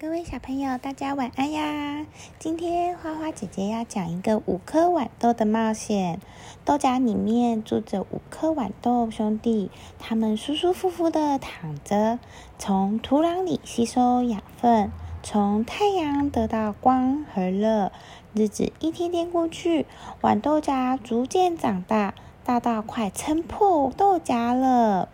各位小朋友，大家晚安呀！今天花花姐姐要讲一个五颗豌豆的冒险。豆荚里面住着五颗豌豆兄弟，他们舒舒服服的躺着，从土壤里吸收养分，从太阳得到光和热。日子一天天过去，豌豆荚逐渐长大，大到快撑破豆荚了。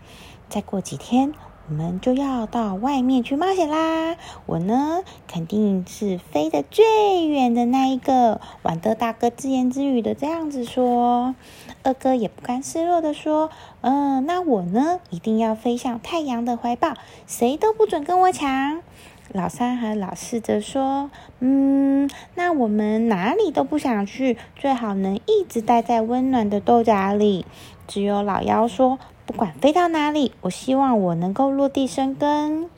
再过几天。我们就要到外面去冒险啦！我呢，肯定是飞得最远的那一个。玩豆大哥自言自语的这样子说，二哥也不甘示弱的说：“嗯，那我呢，一定要飞向太阳的怀抱，谁都不准跟我抢。”老三和老四则说：“嗯，那我们哪里都不想去，最好能一直待在温暖的豆荚里。”只有老幺说。不管飞到哪里，我希望我能够落地生根。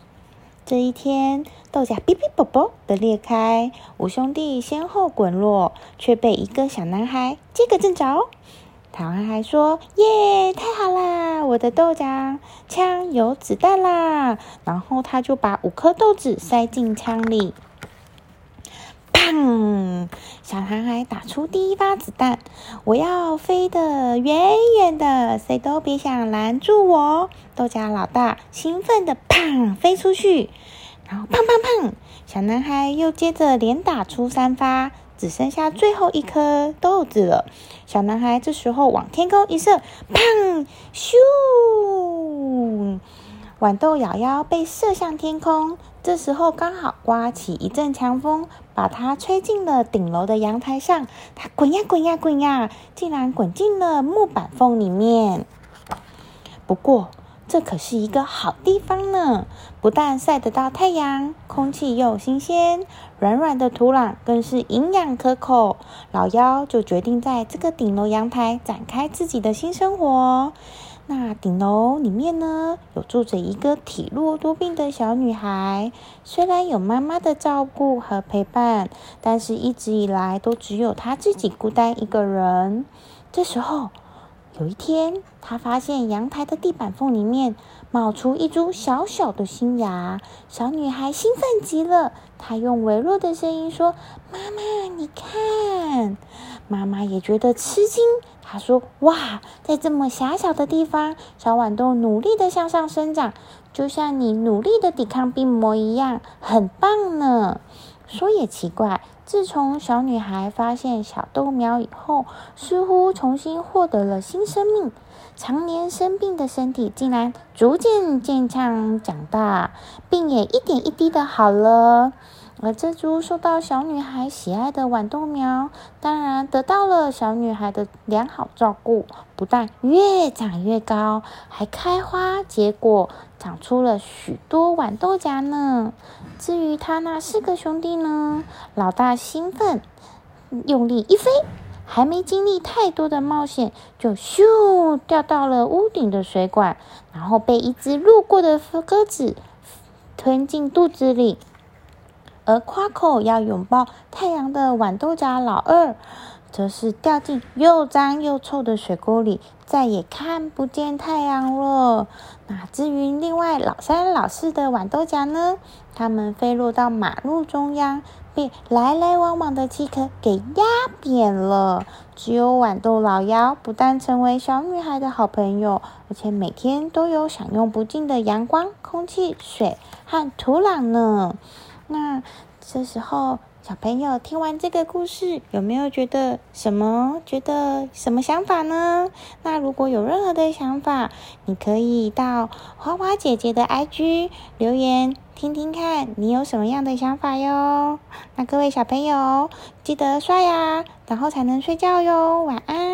这一天，豆荚哔哔啵啵的裂开，五兄弟先后滚落，却被一个小男孩接个正着。小男孩说：“耶，太好啦！我的豆荚枪有子弹啦！”然后他就把五颗豆子塞进枪里。砰！小男孩打出第一发子弹，我要飞得远远的，谁都别想拦住我！豆荚老大兴奋的砰飞出去，然后砰砰砰，小男孩又接着连打出三发，只剩下最后一颗豆子了。小男孩这时候往天空一射，砰！咻！豌豆摇摇被射向天空，这时候刚好刮起一阵强风，把它吹进了顶楼的阳台上。它滚呀滚呀滚呀，竟然滚进了木板缝里面。不过，这可是一个好地方呢，不但晒得到太阳，空气又新鲜，软软的土壤更是营养可口。老妖就决定在这个顶楼阳台展开自己的新生活。那顶楼里面呢，有住着一个体弱多病的小女孩。虽然有妈妈的照顾和陪伴，但是一直以来都只有她自己孤单一个人。这时候，有一天，她发现阳台的地板缝里面冒出一株小小的新芽。小女孩兴奋极了，她用微弱的声音说：“妈妈，你看。”妈妈也觉得吃惊。她说：“哇，在这么狭小的地方，小豌豆努力的向上生长，就像你努力的抵抗病魔一样，很棒呢。”说也奇怪，自从小女孩发现小豆苗以后，似乎重新获得了新生命，常年生病的身体竟然逐渐健康长大，病也一点一滴的好了。而这株受到小女孩喜爱的豌豆苗，当然得到了小女孩的良好照顾，不但越长越高，还开花结果，长出了许多豌豆荚呢。至于他那四个兄弟呢，老大兴奋，用力一飞，还没经历太多的冒险，就咻掉到了屋顶的水管，然后被一只路过的鸽子吞进肚子里。而夸口要拥抱太阳的豌豆荚老二，则是掉进又脏又臭的水沟里，再也看不见太阳了。那至于另外老三、老四的豌豆荚呢？它们飞落到马路中央，被来来往往的汽车给压扁了。只有豌豆老妖不但成为小女孩的好朋友，而且每天都有享用不尽的阳光、空气、水和土壤呢。那这时候，小朋友听完这个故事，有没有觉得什么？觉得什么想法呢？那如果有任何的想法，你可以到花花姐姐的 IG 留言，听听看你有什么样的想法哟。那各位小朋友，记得刷牙，然后才能睡觉哟。晚安。